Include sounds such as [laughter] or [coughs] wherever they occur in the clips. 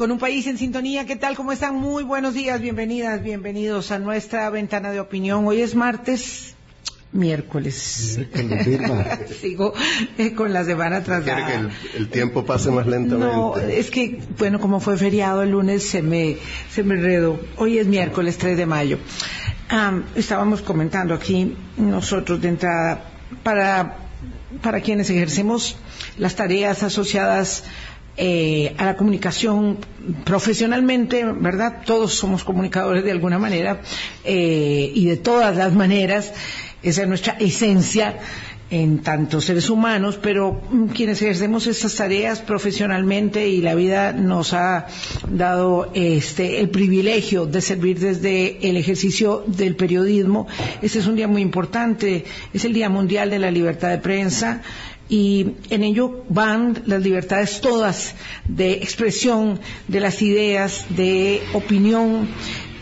con un país en sintonía. ¿Qué tal? ¿Cómo están? Muy buenos días, bienvenidas, bienvenidos a nuestra ventana de opinión. Hoy es martes, miércoles. [laughs] Sigo eh, con la semana atrás. ¿Quiere que el, el, tiempo pase más lentamente? No, es que, bueno, como fue feriado el lunes, se me, se me enredó. Hoy es miércoles 3 de mayo. Um, estábamos comentando aquí nosotros de entrada para, para quienes ejercemos las tareas asociadas eh, a la comunicación profesionalmente, ¿verdad? Todos somos comunicadores de alguna manera eh, y de todas las maneras. Esa es nuestra esencia en tanto seres humanos, pero quienes ejercemos estas tareas profesionalmente y la vida nos ha dado este el privilegio de servir desde el ejercicio del periodismo. Este es un día muy importante, es el Día Mundial de la Libertad de Prensa y en ello van las libertades todas de expresión de las ideas, de opinión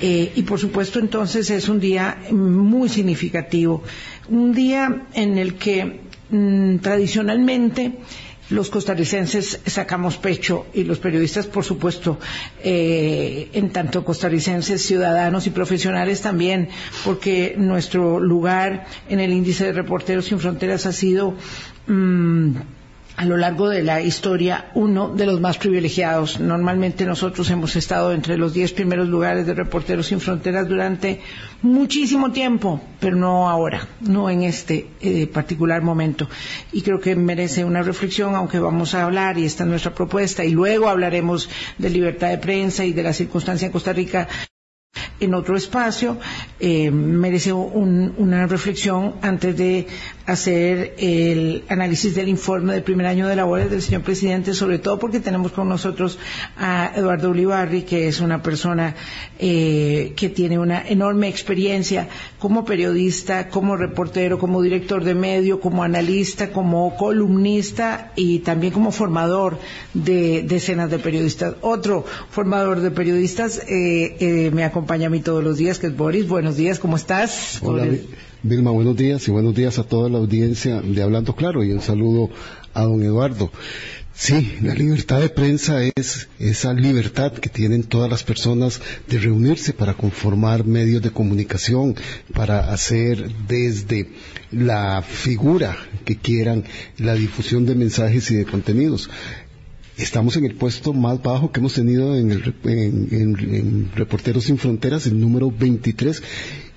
eh, y por supuesto entonces es un día muy significativo, un día en el que mmm, tradicionalmente los costarricenses sacamos pecho y los periodistas, por supuesto, eh, en tanto costarricenses, ciudadanos y profesionales también, porque nuestro lugar en el índice de reporteros sin fronteras ha sido mmm, a lo largo de la historia uno de los más privilegiados. Normalmente nosotros hemos estado entre los diez primeros lugares de Reporteros Sin Fronteras durante muchísimo tiempo, pero no ahora, no en este eh, particular momento. Y creo que merece una reflexión, aunque vamos a hablar, y esta es nuestra propuesta, y luego hablaremos de libertad de prensa y de la circunstancia en Costa Rica en otro espacio, eh, merece un, una reflexión antes de hacer el análisis del informe del primer año de labores del señor presidente, sobre todo porque tenemos con nosotros a Eduardo Ulibarri, que es una persona eh, que tiene una enorme experiencia como periodista, como reportero, como director de medio, como analista, como columnista y también como formador de decenas de periodistas. Otro formador de periodistas eh, eh, me acompaña a mí todos los días, que es Boris. Buenos días, ¿cómo estás? Hola, Vilma, buenos días y buenos días a toda la audiencia de Hablando Claro y un saludo a don Eduardo. Sí, la libertad de prensa es esa libertad que tienen todas las personas de reunirse para conformar medios de comunicación, para hacer desde la figura que quieran la difusión de mensajes y de contenidos estamos en el puesto más bajo que hemos tenido en, el, Reporteros Sin Fronteras, el número 23,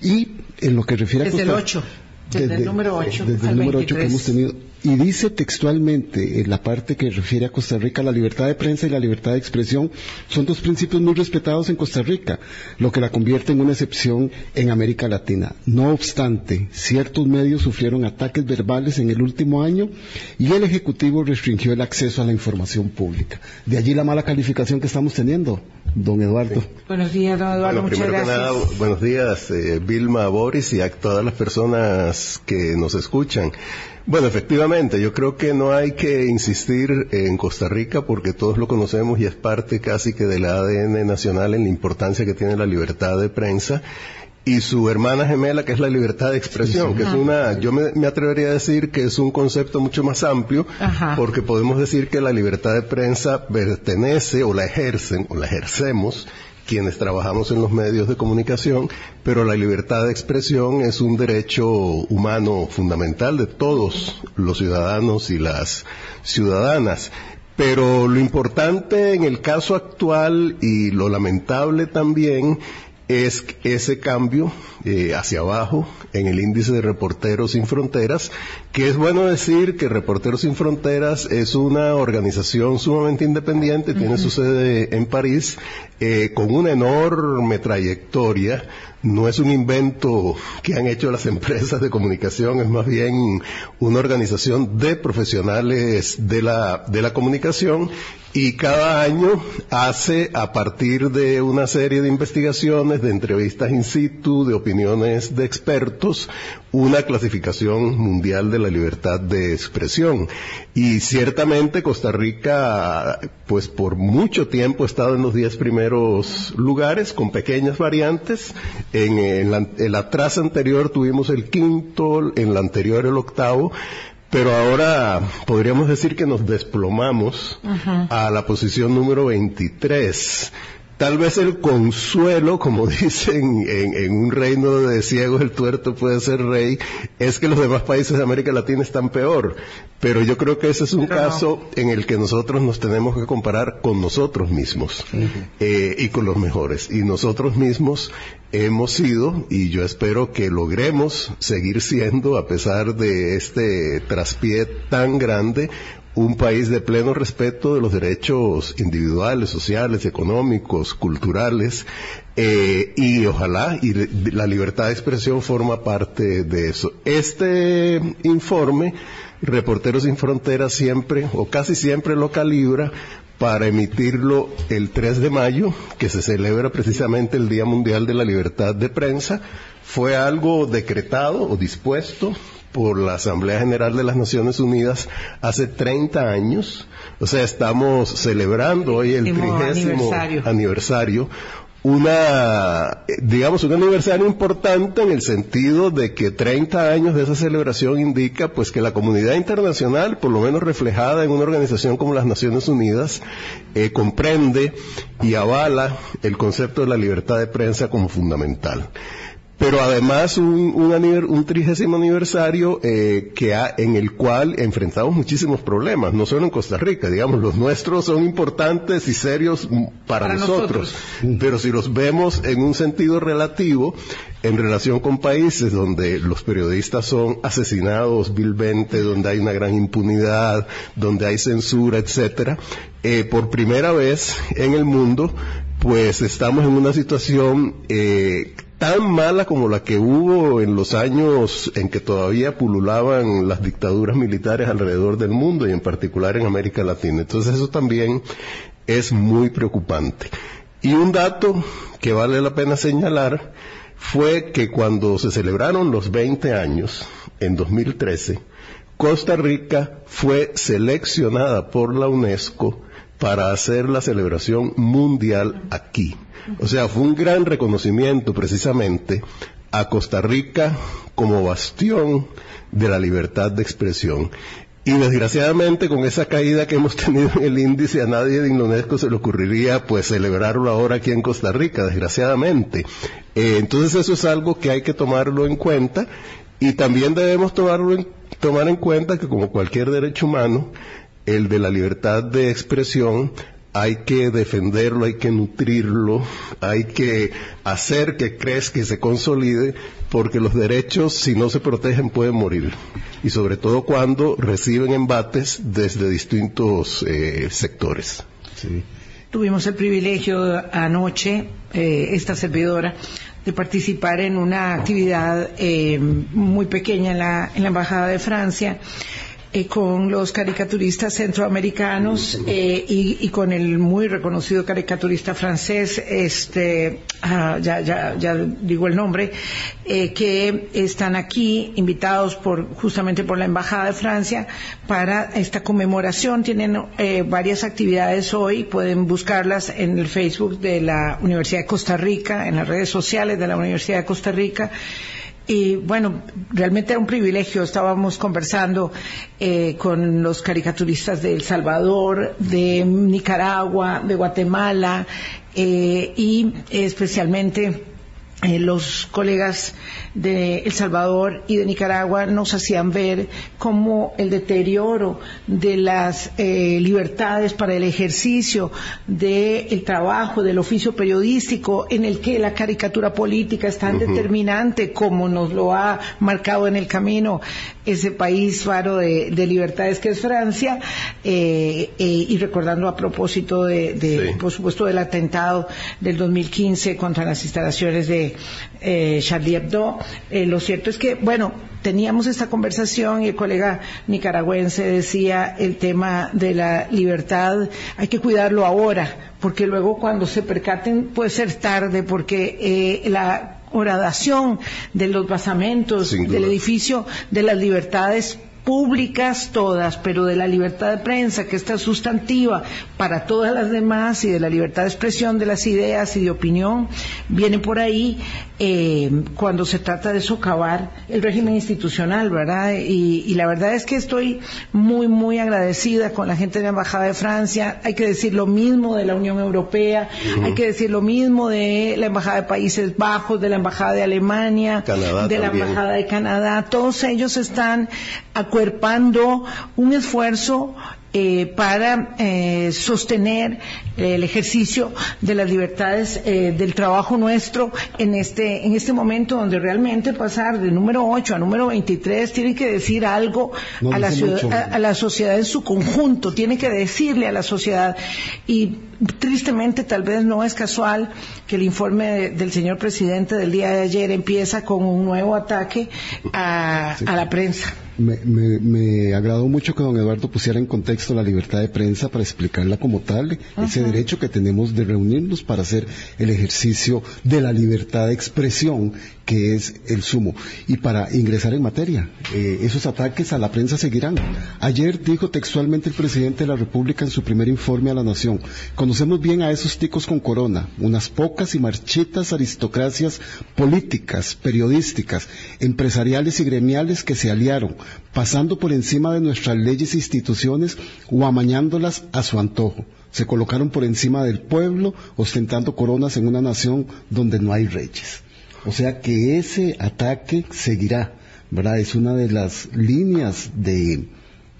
y en lo que refiere desde a Costa, el 8, desde, desde, el número 8 desde el número 8 que hemos tenido y dice textualmente en la parte que refiere a Costa Rica la libertad de prensa y la libertad de expresión son dos principios muy respetados en Costa Rica, lo que la convierte en una excepción en América Latina. No obstante, ciertos medios sufrieron ataques verbales en el último año y el Ejecutivo restringió el acceso a la información pública. De allí la mala calificación que estamos teniendo, don Eduardo. Sí. Buenos días, don Eduardo. Bueno, muchas primero gracias. que nada, buenos días, eh, Vilma, Boris y a todas las personas que nos escuchan. Bueno, efectivamente, yo creo que no hay que insistir en Costa Rica porque todos lo conocemos y es parte casi que del ADN nacional en la importancia que tiene la libertad de prensa y su hermana gemela que es la libertad de expresión, sí, sí. que es una, yo me, me, atrevería a decir que es un concepto mucho más amplio, Ajá. porque podemos decir que la libertad de prensa pertenece o la ejercen o la ejercemos quienes trabajamos en los medios de comunicación, pero la libertad de expresión es un derecho humano fundamental de todos los ciudadanos y las ciudadanas. Pero lo importante en el caso actual y lo lamentable también es ese cambio eh, hacia abajo en el índice de Reporteros Sin Fronteras, que es bueno decir que Reporteros Sin Fronteras es una organización sumamente independiente, uh -huh. tiene su sede en París, eh, con una enorme trayectoria, no es un invento que han hecho las [laughs] empresas de comunicación, es más bien una organización de profesionales de la, de la comunicación y cada año hace a partir de una serie de investigaciones, de entrevistas in situ, de opiniones de expertos, una clasificación mundial de la libertad de expresión. Y ciertamente Costa Rica, pues por mucho tiempo ha estado en los diez primeros lugares, con pequeñas variantes. En, en, la, en la traza anterior tuvimos el quinto, en la anterior el octavo pero ahora podríamos decir que nos desplomamos a la posición número 23 Tal vez el consuelo, como [laughs] dicen en, un reino de ciegos el tuerto puede ser rey, es que los demás países de América Latina están peor. Pero yo creo que ese es un caso en el que nosotros nos tenemos que comparar con nosotros mismos eh, y con los mejores. Y nosotros mismos hemos sido, y yo espero que logremos seguir siendo, a pesar de este traspié tan grande, un país de pleno respeto de los derechos individuales, sociales, económicos, culturales, eh, y ojalá, y la libertad de expresión forma parte de eso. Este informe, Reporteros sin Fronteras siempre, o casi siempre lo calibra para emitirlo el 3 de mayo, que se celebra precisamente el Día Mundial de la Libertad de Prensa. Fue algo decretado o dispuesto por la Asamblea General de las Naciones Unidas hace 30 años. O sea, estamos celebrando hoy el trigésimo aniversario. una, digamos, un aniversario importante en el sentido de que 30 años de esa celebración indica pues que la comunidad internacional, por lo menos reflejada en una organización como las Naciones Unidas, eh, comprende y avala el concepto de la libertad de prensa como fundamental pero además un, un, trigésimo aniversario eh, que en el cual enfrentamos muchísimos problemas, no solo en Costa Rica, digamos, los nuestros son importantes y serios para, nosotros, pero si los vemos en un sentido relativo, en relación con países donde los periodistas son asesinados vilmente, donde hay una gran impunidad, donde hay censura, etcétera, eh, por primera vez en el mundo, pues estamos en una situación eh, tan mala como la que hubo en los años en que todavía pululaban las dictaduras militares alrededor del mundo y en particular en América Latina. Entonces eso también es muy preocupante. Y un dato que vale la pena señalar fue que cuando se celebraron los 20 años, en 2013, Costa Rica fue seleccionada por la UNESCO para hacer la celebración mundial aquí. O sea, fue un gran reconocimiento precisamente a Costa Rica como bastión de la libertad de expresión. Y desgraciadamente con esa caída que hemos [laughs] tenido en el índice a nadie de UNESCO se le ocurriría pues celebrarlo ahora aquí en Costa Rica, desgraciadamente. Eh, entonces eso es algo que hay que tomarlo en cuenta y también debemos tomarlo tomar en cuenta que como cualquier derecho humano, el de la libertad de expresión hay que defenderlo, hay que nutrirlo, hay que hacer que crezca y se consolide, porque los derechos, si no se protegen, pueden morir. Y sobre todo cuando reciben embates desde distintos eh, sectores. Tuvimos el privilegio anoche, eh, esta servidora, de participar en una actividad eh, muy pequeña en la, en la Embajada de Francia eh, con los caricaturistas centroamericanos eh, y, con el muy reconocido caricaturista francés, este, ah, ya, ya, ya, digo el nombre, eh, que están aquí invitados por, justamente por la Embajada de Francia para esta conmemoración. Tienen varias actividades hoy, pueden buscarlas en el Facebook de la Universidad de Costa Rica, en las redes sociales de la Universidad de Costa Rica. Y bueno, realmente era un privilegio. Estábamos conversando eh, con los caricaturistas de El Salvador, de Nicaragua, de Guatemala eh, y especialmente eh, los colegas de El Salvador y de Nicaragua nos hacían ver cómo el deterioro de las eh, libertades para el ejercicio del trabajo, del oficio periodístico, en el que la caricatura política es tan determinante como nos lo ha marcado en el camino ese país faro de, libertades que es Francia, eh, y recordando a propósito de, por supuesto, del atentado del 2015 contra las instalaciones de eh, Charlie Hebdo. Eh, lo cierto es que, bueno, teníamos esta conversación y el colega nicaragüense decía el tema de la libertad, hay que cuidarlo ahora, porque luego cuando se percaten puede ser tarde, porque eh, la horadación de los basamentos del edificio de las libertades públicas todas, pero de la libertad de prensa, que está sustantiva para todas las demás, y de la libertad de expresión de las ideas y de opinión, viene por ahí eh, cuando se trata de socavar el régimen institucional, ¿verdad? Y, la verdad es que estoy muy, muy agradecida con la gente de la Embajada de Francia. Hay que decir lo mismo de la Unión Europea, hay que decir lo mismo de la Embajada de Países Bajos, de la Embajada de Alemania, de la Embajada de Canadá. Todos ellos están acuerpando un esfuerzo eh, para eh, sostener el ejercicio de las libertades eh, del trabajo nuestro en este en este momento donde realmente pasar de número 8 a número 23 tiene que decir algo a la, a, la sociedad en su conjunto. Tiene que decirle a la sociedad. Y tristemente tal vez no es casual que el informe del señor presidente del día de ayer empieza con un nuevo ataque a la prensa me, me, agradó mucho que don Eduardo pusiera en contexto la libertad de prensa para explicarla como tal, ese derecho que tenemos de reunirnos para hacer el ejercicio de la libertad de expresión que es el sumo. Y para ingresar en materia, eh, esos ataques a la prensa seguirán. Ayer dijo textualmente el presidente de la República en su primer informe a la Nación, conocemos bien a esos ticos con corona, unas pocas y marchitas aristocracias políticas, periodísticas, empresariales y gremiales que se aliaron, pasando por encima de nuestras leyes e instituciones o amañándolas a su antojo. Se colocaron por encima del pueblo, ostentando coronas en una nación donde no hay reyes. O sea que ese ataque seguirá, ¿verdad? Es una de las líneas de,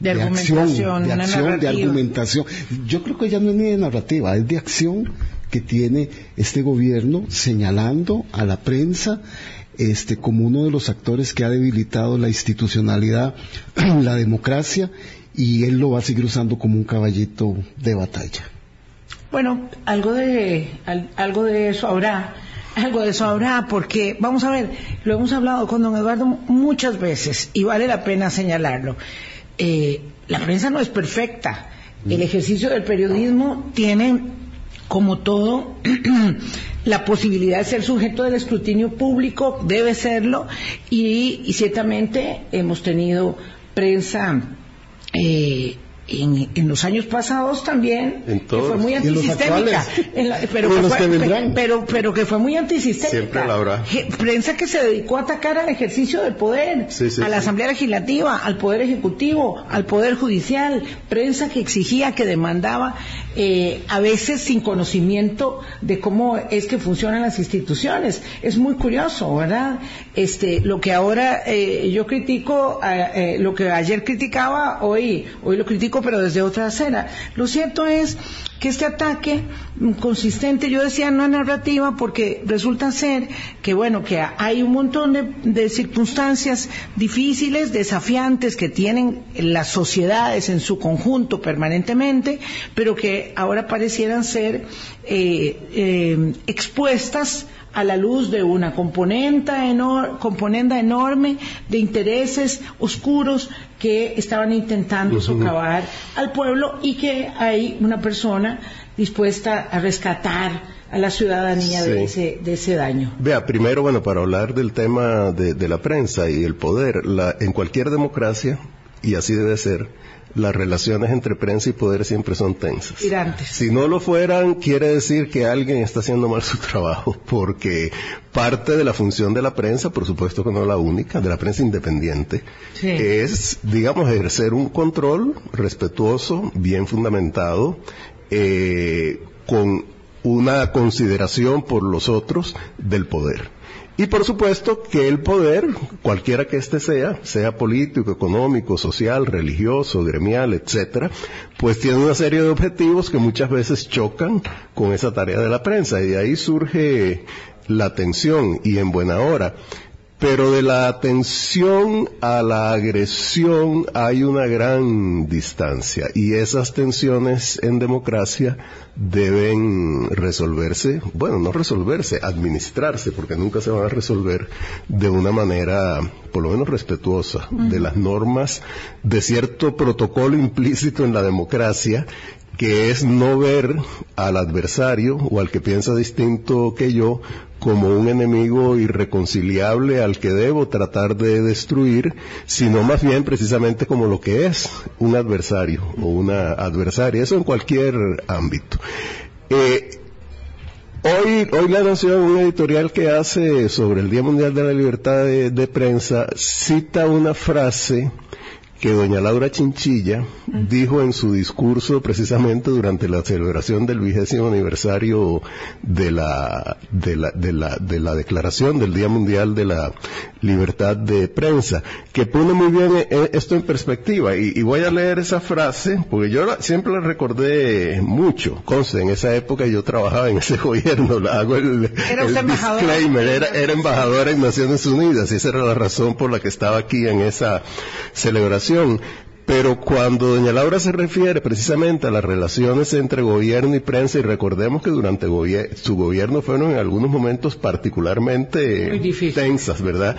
de, acción, de acción, de argumentación. Yo creo que ya no es ni de narrativa, es de acción que tiene este gobierno señalando a la prensa este como uno de los actores que ha debilitado la institucionalidad, [clears throat] la democracia y él lo va a seguir usando como un caballito de batalla. Bueno, algo de algo de eso habrá algo de eso habrá, porque, vamos a ver, lo hemos hablado con don Eduardo muchas veces y vale la pena señalarlo. Eh, la prensa no es perfecta. El mm. ejercicio del periodismo tiene, como todo, [clears throat] la posibilidad de ser sujeto del escrutinio público, debe serlo, y, ciertamente hemos tenido prensa eh, en, los años pasados también que fue muy antisistémica. pero, que fue, pero, que fue muy antisistémica. Prensa que se dedicó a atacar al ejercicio del poder a la asamblea legislativa al poder ejecutivo al poder judicial. Prensa que exigía que demandaba eh, a veces sin conocimiento de cómo es que funcionan las instituciones. Es muy curioso verdad este lo que ahora eh, yo critico eh, lo que ayer criticaba hoy hoy lo critico pero desde otra acera. Lo cierto es que este ataque consistente, yo decía no es narrativa, porque resulta ser que, bueno, que hay un montón de, circunstancias difíciles, desafiantes que tienen las sociedades en su conjunto permanentemente, pero que ahora parecieran ser eh, eh, expuestas a la luz de una componente, enorme de intereses oscuros que estaban intentando socavar al pueblo y que hay una persona dispuesta a rescatar a la ciudadanía de, ese, de ese daño. Vea, primero, bueno, para hablar del tema de, la prensa y el poder, en cualquier democracia, y así debe ser, las relaciones entre prensa y poder siempre son tensas. Si no lo fueran, quiere decir que alguien está haciendo mal su [laughs] trabajo, porque parte de la función de la prensa, por supuesto que no la única, de la prensa independiente, es, digamos, ejercer un control respetuoso, bien fundamentado, eh, con una consideración por los otros del poder. Y por supuesto que el poder, cualquiera que éste sea, sea político, económico, social, religioso, gremial, etcétera, pues tiene una serie de objetivos que muchas veces chocan con esa tarea de la prensa y de ahí surge la tensión y en buena hora. Pero de la atención a la agresión hay una gran distancia y esas tensiones en democracia deben resolverse, bueno, no resolverse, administrarse, porque nunca se van a resolver de una manera, por lo menos respetuosa, de las normas de cierto protocolo implícito en la democracia que es no ver al adversario o al que piensa distinto que yo como un enemigo irreconciliable al que debo tratar de destruir, sino más bien precisamente como lo que es un adversario o una adversaria, eso en cualquier ámbito. Eh, Hoy, hoy La Nación, un editorial que hace sobre el Día Mundial de la Libertad de Prensa, cita una frase que doña Laura Chinchilla dijo en su discurso precisamente durante la celebración del vigésimo aniversario de la, de la, de la, de la declaración del Día Mundial de la Libertad de Prensa, que pone muy bien eh, eh, esto en perspectiva. Y, voy a leer esa frase, porque yo siempre la recordé mucho. Conste, en esa época yo trabajaba en ese [laughs] gobierno, la hago el, ¿Era disclaimer, era, era embajadora en Naciones Unidas, y esa era la razón por la que estaba aquí en esa celebración pero cuando doña Laura se refiere precisamente a las relaciones entre gobierno y prensa, y recordemos que durante su gobierno fueron en algunos momentos particularmente tensas, ¿verdad?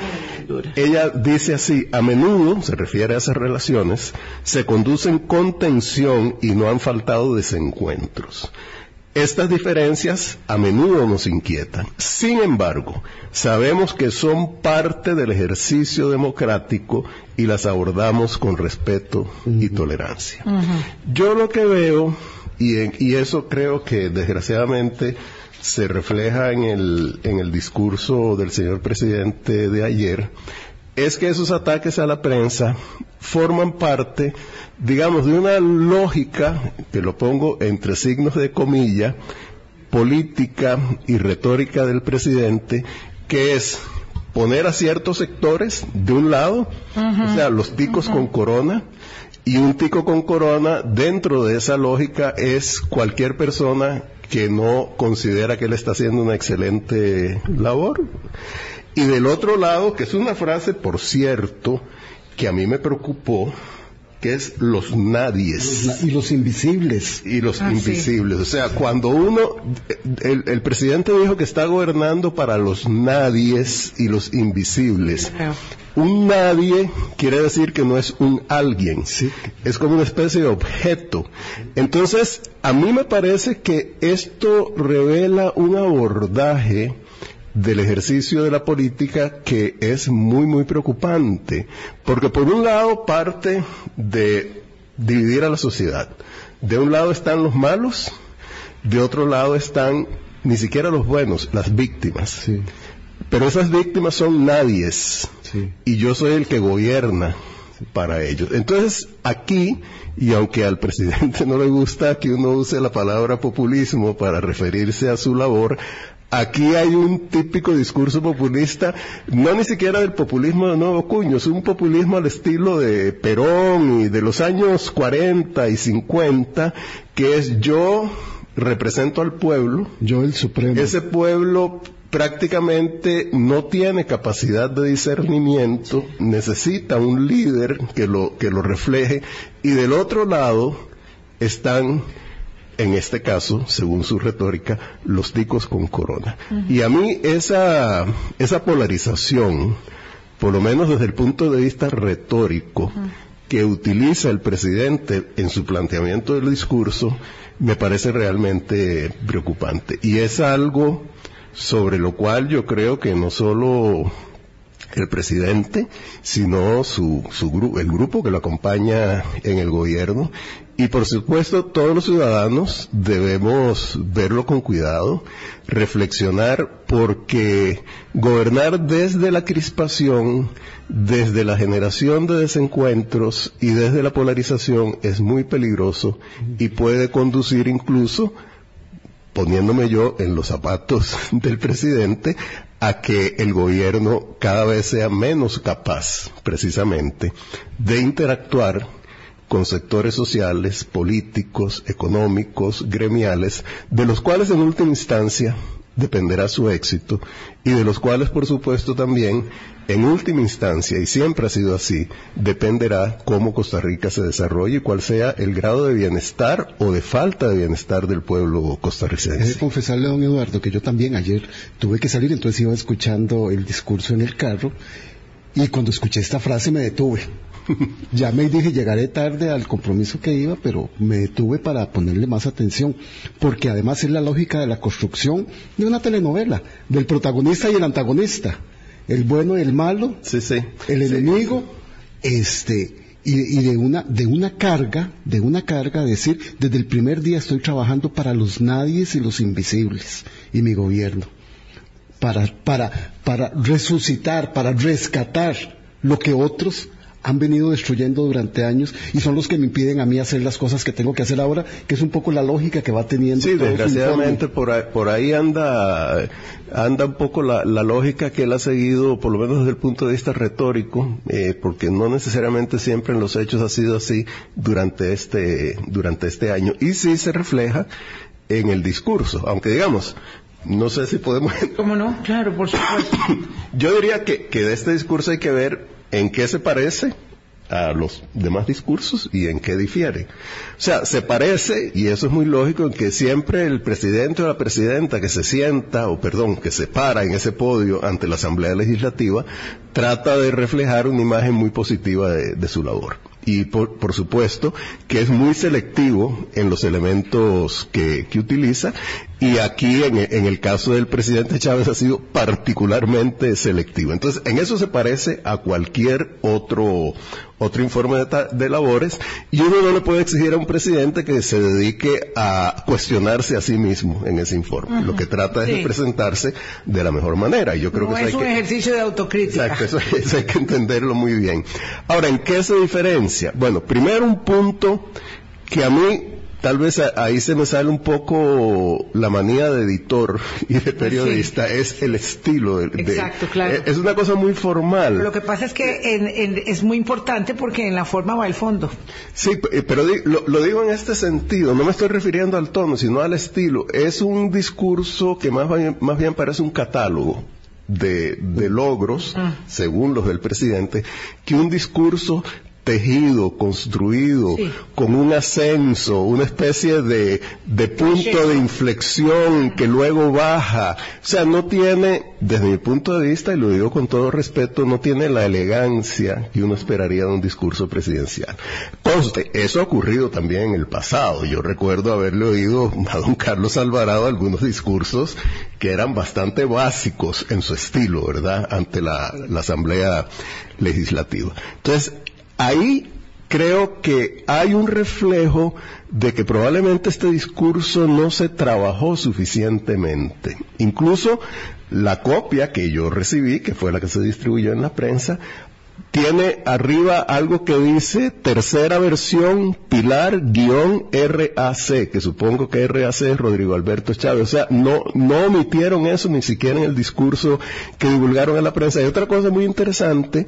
Ella dice así, a menudo, se refiere a esas relaciones, se conducen con tensión y no han faltado desencuentros. Estas diferencias a menudo nos inquietan. Sin embargo, sabemos que son parte del ejercicio democrático y las abordamos con respeto y tolerancia. Yo lo que veo, y, eso creo que desgraciadamente se refleja en el, en el discurso del señor presidente de ayer, es que esos ataques a la prensa forman parte digamos, de una lógica, que lo pongo entre signos de comilla, política y retórica del presidente, que es poner a ciertos sectores de un lado, o sea, los ticos con corona, y un tico con corona dentro de esa lógica es cualquier persona que no considera que él está haciendo una excelente labor. Y del otro lado, que es una frase, por cierto, que a mí me preocupó, que es los nadies. y los invisibles. Y los ah, invisibles. O sea, cuando uno, el, presidente dijo que está gobernando para los nadies y los invisibles. Un nadie quiere decir que no es un alguien, es como una especie de objeto. Entonces, a mí me parece que esto revela un abordaje del ejercicio de la política que es muy, muy preocupante, porque por un lado parte de dividir a la sociedad. De un lado están los malos, de otro lado están ni siquiera los buenos, las víctimas. Pero esas víctimas son nadies, y yo soy el que gobierna para ellos. Entonces, aquí, y aunque al presidente [laughs] no le gusta que uno use la palabra populismo para referirse a su labor, Aquí hay un típico discurso populista, no ni siquiera del populismo de nuevo cuño, es un populismo al estilo de Perón y de los años 40 y 50, que es yo represento al pueblo. Yo el supremo. Ese pueblo prácticamente no tiene capacidad de discernimiento, necesita un líder que lo, que lo refleje, y del otro lado están en este caso, según su retórica, los ticos con corona. Y a mí esa, esa polarización, por lo menos desde el punto de vista retórico, que utiliza el presidente en su planteamiento del discurso, me parece realmente preocupante. Y es algo sobre lo cual yo creo que no solo el presidente, sino su, su el grupo que lo acompaña en el gobierno y por supuesto, todos los ciudadanos debemos verlo con cuidado, reflexionar, porque gobernar desde la crispación, desde la generación de desencuentros y desde la polarización es muy peligroso y puede conducir incluso, poniéndome yo en los zapatos [laughs] del presidente, a que el gobierno cada vez sea menos capaz, precisamente, de interactuar con sectores sociales, políticos, económicos, gremiales, de los cuales en última instancia dependerá su éxito y de los cuales, por supuesto, también, en última instancia, y siempre ha sido así, dependerá cómo Costa Rica se desarrolle y cuál sea el grado de bienestar o de falta de bienestar del pueblo costarricense. He de confesarle a don Eduardo que yo también ayer tuve que salir, entonces iba escuchando el discurso en el carro y cuando escuché esta frase me detuve [laughs] Llamé y dije, llegaré tarde al compromiso que iba, pero me detuve para ponerle más atención, porque además es la lógica de la construcción de una telenovela, del protagonista y el antagonista, el bueno y el malo, Sí, sí. el enemigo, este, y, y de una, de una carga, de una carga, decir, desde el primer día estoy trabajando para los nadies y los invisibles, y mi gobierno, para, para, para resucitar, para rescatar lo que otros han venido destruyendo durante años y son los que me impiden a mí hacer las cosas que tengo que hacer ahora, que es un poco la lógica que va teniendo. Sí, desgraciadamente por ahí, por ahí anda, anda un poco la, la lógica que él ha seguido, por lo menos desde el punto de vista retórico, eh, porque no necesariamente siempre en los hechos ha sido así durante este, durante este año. Y sí se refleja en el discurso, aunque digamos, no sé si podemos ¿Cómo no? Claro, por supuesto. [coughs] Yo diría que, que de este discurso hay que ver en qué se parece a los demás discursos y en qué difiere. O sea, se parece, y eso es muy lógico, en que siempre el presidente o la presidenta que se sienta, o perdón, que se para en ese podio ante la Asamblea Legislativa, trata de reflejar una imagen muy positiva de, su labor. Y por, por, supuesto que es muy selectivo en los elementos que, que utiliza y aquí en, en, el caso del presidente Chávez ha sido particularmente selectivo. Entonces, en eso se parece a cualquier otro, otro informe de, de, labores y uno no le puede exigir a un presidente que se dedique a cuestionarse a sí mismo en ese informe. Uh -huh. Lo que trata es sí. de presentarse de la mejor manera. Y yo creo no que eso es hay un que, ejercicio de autocrítica. Exacto, eso, eso hay que entenderlo muy bien. Ahora, ¿en qué se diferencia? Bueno, primero un punto que a mí tal vez ahí se me sale un poco la manía de editor [laughs] y de periodista, sí. es el estilo. De, Exacto, de, claro. Es una cosa muy formal. Lo que pasa es que en, en, es muy importante porque en la forma va el fondo. Sí, pero lo, lo, digo en este sentido, no me estoy refiriendo al tono, sino al estilo. Es un discurso que más bien, más bien parece un catálogo. De, de logros, mm. según los del presidente, que un discurso tejido, construido, sí. con un ascenso, una especie de, de punto de inflexión que luego baja. O sea, no tiene, desde mi punto de vista, y lo digo con todo respeto, no tiene la elegancia que uno esperaría de un discurso presidencial. Conste, eso ha ocurrido también en el pasado. Yo recuerdo haberle oído a don Carlos Alvarado algunos discursos que eran bastante básicos en su estilo, ¿verdad?, ante la, la Asamblea Legislativa. Entonces, ahí creo que hay un reflejo de que probablemente este discurso no se trabajó suficientemente. Incluso la copia que yo recibí, que fue la que se distribuyó en la prensa, tiene arriba algo que dice tercera versión pilar guion RAC, que supongo que RAC es Rodrigo Alberto Chávez. O sea, no, no omitieron eso ni siquiera en el discurso que divulgaron en la prensa. Y otra cosa muy interesante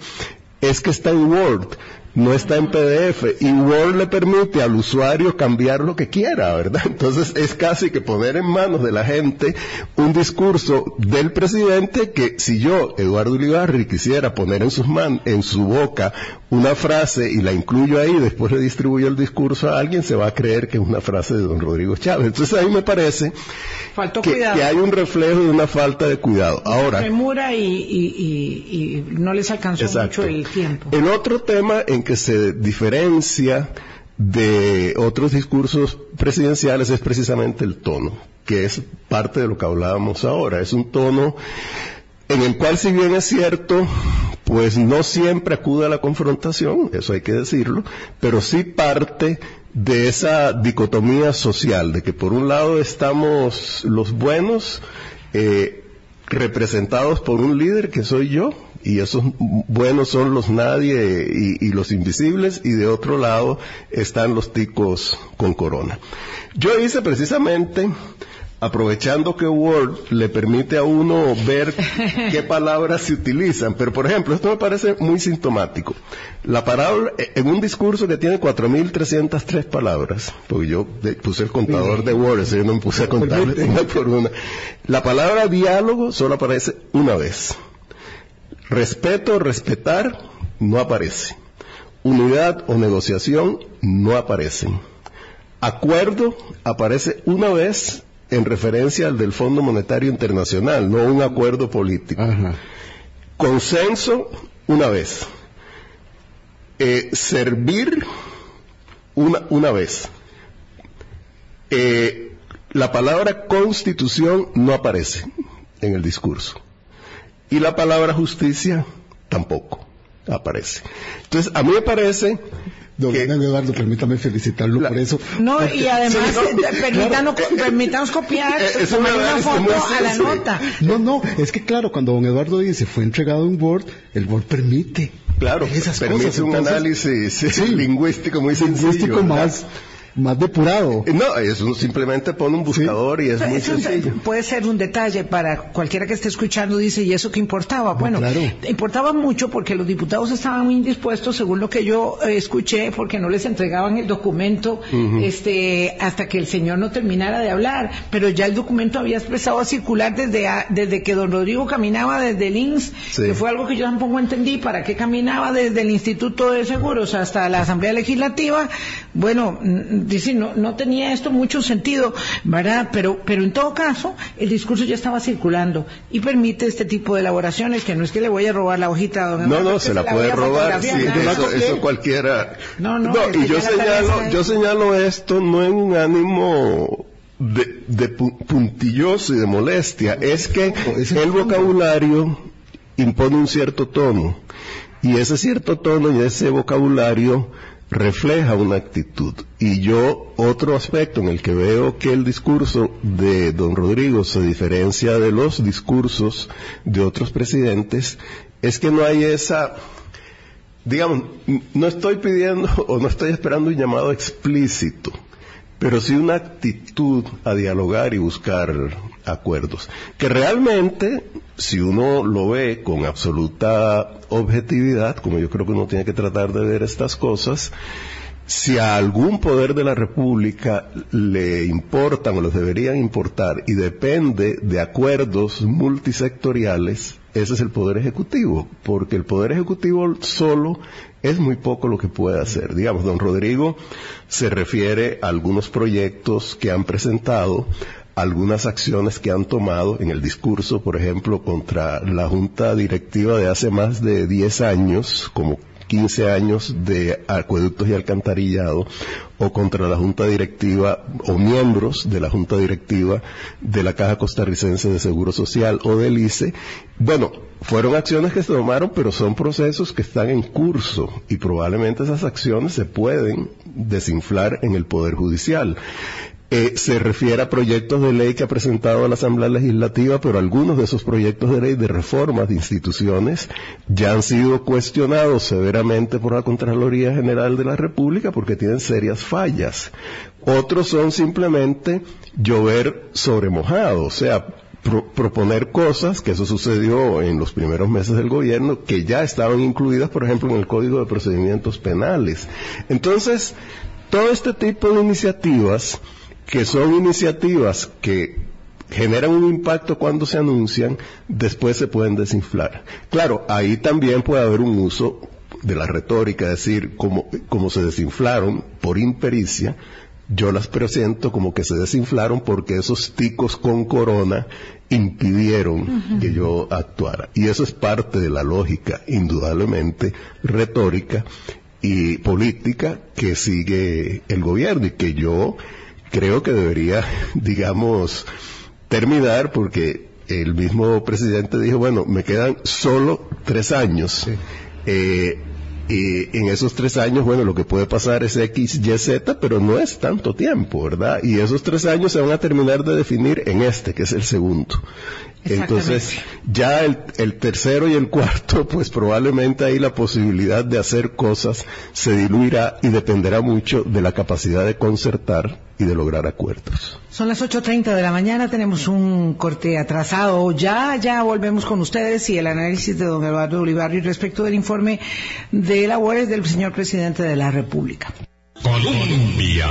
es que está en Word, no está en PDF y Word le permite al usuario cambiar lo que quiera, ¿verdad? [laughs] Entonces es casi que poner en manos de la gente un discurso del presidente que si yo, Eduardo Ulibarri, quisiera poner en sus man en su boca una frase y la incluyo ahí, después le distribuyo el discurso a alguien, se va a creer que es una frase de don Rodrigo Chávez. Entonces ahí me parece que, que, hay un reflejo de una falta de cuidado. Ahora. Premura y, y, y, y, no les alcanzó exacto. mucho el tiempo. El otro tema en que se diferencia de otros discursos presidenciales es precisamente el tono, que es parte de lo que hablábamos ahora. Es un tono en el cual, si bien es cierto, pues no siempre acude a la confrontación, eso hay que decirlo, pero sí parte de esa dicotomía social, de que por un lado estamos los buenos, eh, representados por un líder que soy yo, y esos buenos son los nadie y, y, los invisibles, y de otro lado están los ticos con corona. Yo hice precisamente, aprovechando que Word le permite a uno ver [laughs] qué palabras se utilizan, pero por ejemplo, esto me parece muy sintomático. La palabra, en un discurso que tiene 4.303 palabras, porque yo puse el contador de Word, yo no me puse a contarle [laughs] una por una. La palabra diálogo solo aparece una vez. Respeto, respetar, no aparece. Unidad o negociación, no aparecen. Acuerdo aparece una vez en referencia al del Fondo Monetario Internacional, no un acuerdo político. Ajá. Consenso, una vez. eh, servir una, una vez. Eh, la palabra constitución no aparece en el discurso. Y la palabra justicia tampoco aparece. Entonces, a mí me parece Don que- Eduardo, permítame felicitarlo La- por eso. No, Porque- y además, Sí, no, eh, permítanos, permítanos copiar, Eh, es tomar una foto a la nota. No, no, es que claro, cuando don Eduardo dice fue entregado un board, el board permite. Claro, esas permite cosas. un Entonces, análisis sí, lingüístico muy sencillo. lingüístico ¿verdad? Más, depurado. Eh, No, eso simplemente pone un buscador y es muy Eso sencillo. puede ser un detalle para cualquiera que esté escuchando, dice, ¿y eso qué importaba? Bueno, claro. importaba mucho porque los diputados estaban muy indispuestos, según lo que yo eh, escuché, porque no les entregaban el documento este, hasta que el señor no terminara de hablar, pero ya el documento había empezado a circular desde, a- desde que don Rodrigo caminaba desde el INS, Sí. que fue algo que yo tampoco entendí, para qué caminaba desde el Instituto de Seguros hasta la Asamblea Legislativa. Bueno, dice, no, no tenía esto mucho sentido, ¿verdad? Pero, pero en todo caso, el discurso ya estaba circulando y permite este tipo de elaboraciones, que no es que le voy a robar la hojita a don No, no, se la puede voy a robar, sí, eso, cualquiera. No, no, es y yo la señalo, yo señalo esto no en un ánimo de, de pu- puntilloso y de molestia, es que es el vocabulario impone un cierto tono, y ese cierto tono y ese vocabulario refleja una actitud. Y yo, otro aspecto en el que veo que el discurso de don Rodrigo se diferencia de los discursos de otros presidentes, es que no hay esa, digamos, no estoy pidiendo [laughs] o no estoy esperando un llamado explícito, pero sí una actitud a dialogar y buscar acuerdos. Que realmente, si uno lo ve con absoluta objetividad, como yo creo que uno tiene que tratar de ver estas cosas, si a algún poder de la República le importan o les deberían importar y depende de acuerdos multisectoriales, ese es el Poder Ejecutivo, porque el Poder Ejecutivo solo es muy poco lo que puede hacer. Digamos, don Rodrigo se refiere a algunos proyectos que han presentado, algunas acciones que han tomado en el discurso, por ejemplo, contra la Junta Directiva de hace más de 10 años, como 15 años de acueductos y alcantarillado o contra la Junta Directiva o miembros de la Junta Directiva de la Caja Costarricense de Seguro Social o del ICE. Bueno, fueron acciones que se tomaron, pero son procesos que están en curso y probablemente esas acciones se pueden desinflar en el Poder Judicial. Eh, se refiere a proyectos de ley que ha presentado la Asamblea Legislativa, pero algunos de esos proyectos de ley de reformas de instituciones ya han sido cuestionados severamente por la Contraloría General de la República porque tienen serias fallas. Otros son simplemente llover sobre mojado, o sea, pro- proponer cosas, que eso sucedió en los primeros meses del gobierno, que ya estaban incluidas, por ejemplo, en el Código de Procedimientos Penales. Entonces, todo este tipo de iniciativas, que son iniciativas que generan un impacto cuando se anuncian, después se pueden desinflar. Claro, ahí también puede haber un uso de la retórica, es decir, como, como se desinflaron por impericia, yo las presento como que se desinflaron porque esos ticos con corona impidieron que yo actuara. Y eso es parte de la lógica, indudablemente, retórica y política que sigue el gobierno y que yo creo que debería, [laughs] digamos, terminar porque el mismo presidente dijo, bueno, me quedan solo tres años. Eh, y en esos tres años, bueno, lo que puede pasar es X, Y, Z, pero no es tanto tiempo, ¿verdad? Y esos tres años se van a terminar de definir en este, que es el segundo. Entonces, ya el, el tercero y el cuarto, [laughs] pues probablemente ahí la posibilidad de hacer cosas se diluirá y dependerá mucho de la capacidad de concertar y de lograr acuerdos. Son las 8.30 de la mañana, tenemos un corte atrasado. Ya, ya volvemos con ustedes y el análisis de don Eduardo Olivario respecto del informe de labores del señor presidente de la República. Colombia.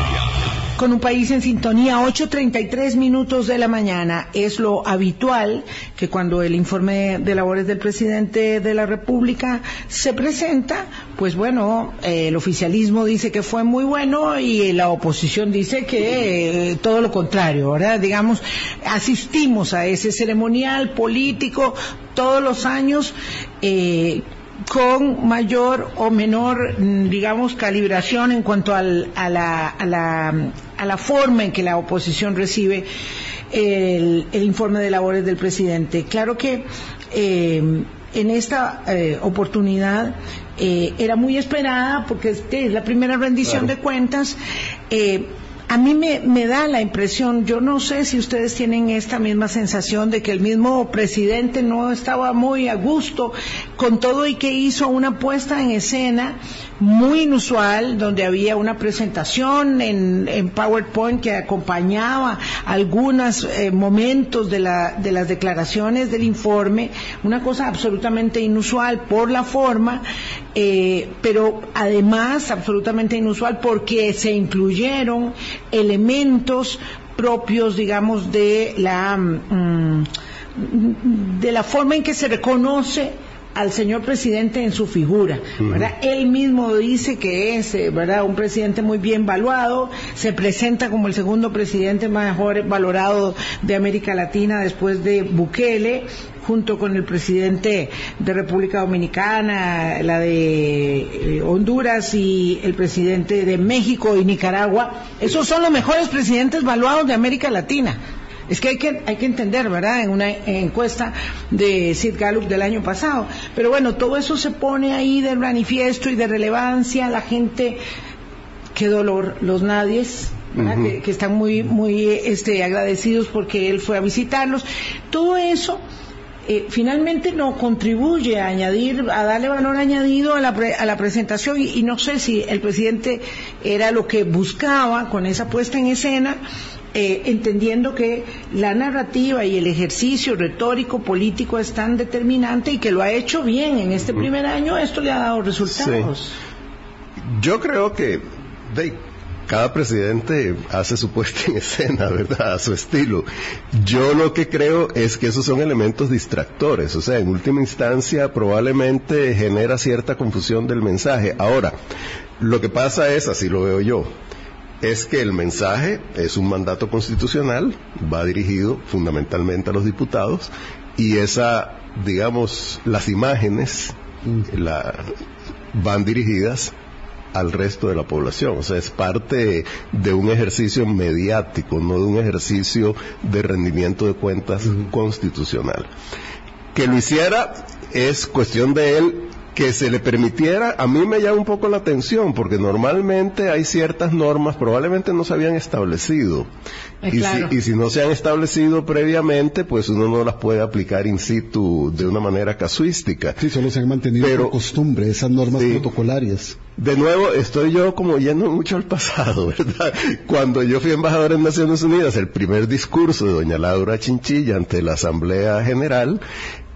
Con un país en sintonía, 8.33 minutos de la mañana. Es lo habitual que cuando el informe de labores del presidente de la República se presenta, pues bueno, eh, el oficialismo dice que fue muy bueno y la oposición dice que eh, todo lo contrario, ¿verdad? Digamos, asistimos a ese ceremonial político todos los años. eh, con mayor o menor, mm, digamos, calibración en cuanto al- a, la, a, la, a la forma en que la oposición recibe el, el informe de labores del presidente. Claro que eh, en esta eh, oportunidad eh, era muy esperada porque este es la primera rendición de cuentas. Eh, a mí me, me da la impresión, yo no sé si ustedes tienen esta misma sensación de que el mismo presidente no estaba muy a gusto con todo y que hizo una puesta en escena muy inusual, donde había una presentación en, en PowerPoint que acompañaba algunos eh, momentos de, la- de las declaraciones del informe, una cosa absolutamente inusual por la forma, eh, pero además absolutamente inusual porque se incluyeron elementos propios, digamos, de la mm, de la forma en que se reconoce al señor presidente en su figura, ¿verdad? Él mismo dice que es, eh, ¿verdad? Un presidente muy bien valuado, se presenta como el segundo presidente mejor valorado de América Latina después de Bukele, junto con el presidente de República Dominicana, la de eh, Honduras y el presidente de México y Nicaragua. Esos son los mejores presidentes valuados de América Latina. Es que hay que, hay que entender, ¿verdad? En una encuesta de Sid Gallup del año pasado. Pero bueno, todo eso se pone ahí de manifiesto y de relevancia. La gente, qué dolor, los nadies, que, que están muy, muy este, agradecidos porque él fue a visitarlos. Todo eso eh, finalmente no contribuye a añadir, a darle valor añadido a la, pre- a la presentación y, y no sé si el presidente era lo que buscaba con esa puesta en escena, eh, entendiendo que la narrativa y el ejercicio retórico político es tan determinante y que lo ha hecho bien en este primer año, esto le ha dado resultados. Yo creo que de, cada presidente hace su puesta en [laughs] escena, ¿verdad? A su estilo. Yo lo que creo es que esos son elementos distractores, o sea, en última instancia probablemente genera cierta confusión del mensaje. Ahora, lo que pasa es, así lo veo yo, es que el mensaje es un mandato constitucional, va dirigido fundamentalmente a los diputados y esa, digamos, las imágenes la- van dirigidas al resto de la población. O sea, es parte de un ejercicio mediático, no de un ejercicio de rendimiento de cuentas constitucional. Que lo hiciera es cuestión de él que se le permitiera, a mí me llama un poco la atención, porque normalmente hay ciertas normas, probablemente no se habían establecido. Eh, y, claro. si, y si no se han establecido previamente, pues uno no las puede aplicar in situ de una manera casuística. Sí, solo se han mantenido Pero- por costumbre esas normas Sí. protocolarias. De nuevo, estoy yo como yendo mucho al pasado, [laughs] ¿verdad? Cuando yo fui embajador en Naciones Unidas, el primer discurso de doña Laura Chinchilla ante la Asamblea General,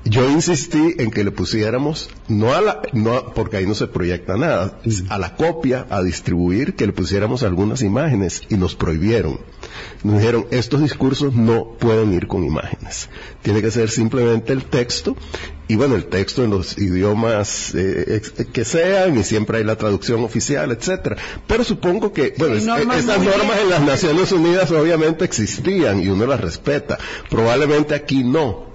yo insistí en que le pusiéramos, no a la, no, porque ahí no se proyecta nada, a la copia, a distribuir, que le pusiéramos algunas imágenes y nos prohibieron. Nos dijeron, estos discursos no pueden ir con imágenes. Tiene que ser simplemente el texto y bueno, el texto en los idiomas eh, ex- que sean y siempre hay la traducción oficial, etcétera. Pero supongo que, bueno, es- normas esas normas en las Naciones Unidas obviamente existían y uno las respeta. Probablemente aquí no.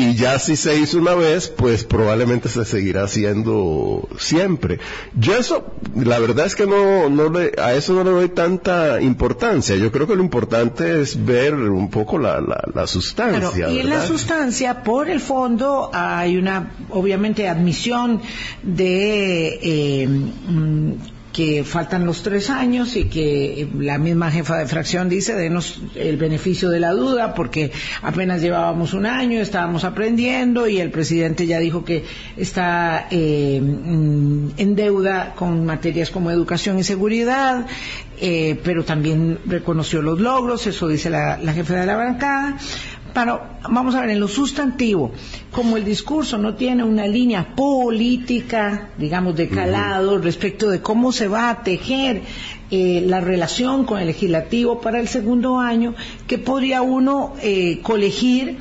Y ya si se hizo una vez, pues probablemente se seguirá haciendo siempre. Yo eso, la verdad es que no, no le, a eso no le doy tanta importancia. Yo creo que lo importante es ver un poco la, la, la sustancia. Claro, y en la sustancia, por el fondo, hay una, obviamente, admisión de eh, mm, que faltan los tres años y que la misma jefa de fracción dice, denos el beneficio de la duda, porque apenas llevábamos un año, estábamos aprendiendo y el presidente ya dijo que está eh, mm, en deuda con materias como educación y seguridad, eh, pero también reconoció los logros, eso dice la, la jefa de la bancada. Pero vamos a ver, en lo sustantivo, como el discurso no tiene una línea política, digamos, de calado respecto de cómo se va a tejer eh, la relación con el legislativo para el segundo año, que podría uno eh, colegir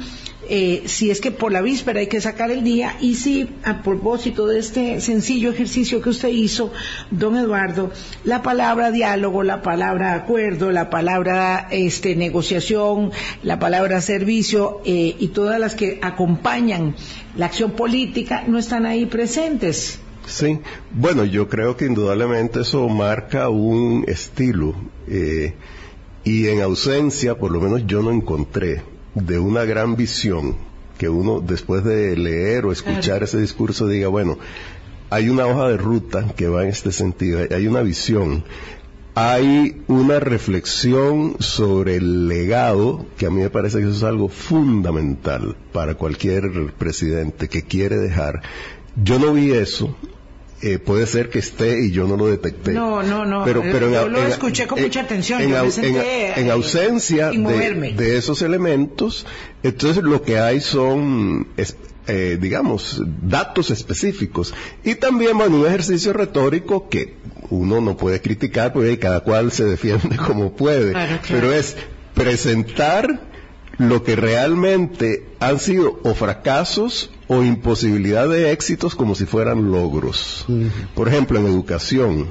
eh, si es que por la víspera hay que sacar el día y si a propósito de este sencillo ejercicio que usted hizo, don Eduardo, la palabra diálogo, la palabra acuerdo, la palabra este, negociación, la palabra servicio eh, y todas las que acompañan la acción política no están ahí presentes. Sí, bueno, yo creo que indudablemente eso marca un estilo eh, y en ausencia, por lo menos yo no encontré de una gran visión que uno después de leer o escuchar ese discurso diga, bueno, hay una hoja de ruta que va en este sentido, hay una visión, hay una reflexión sobre el legado, que a mí me parece que eso es algo fundamental para cualquier presidente que quiere dejar. Yo no vi eso, eh, puede ser que esté y yo no lo detecté. No, no, no. Pero, eh, pero yo lo escuché con mucha atención. En, en, ausencia de, de, esos elementos, entonces lo que hay son, eh, digamos, datos específicos. Y también, bueno, un ejercicio retórico que uno no puede criticar porque cada cual se defiende [laughs] como puede. Pero es presentar lo que realmente han sido o fracasos o imposibilidad de éxitos como si fueran logros. Por ejemplo, en educación,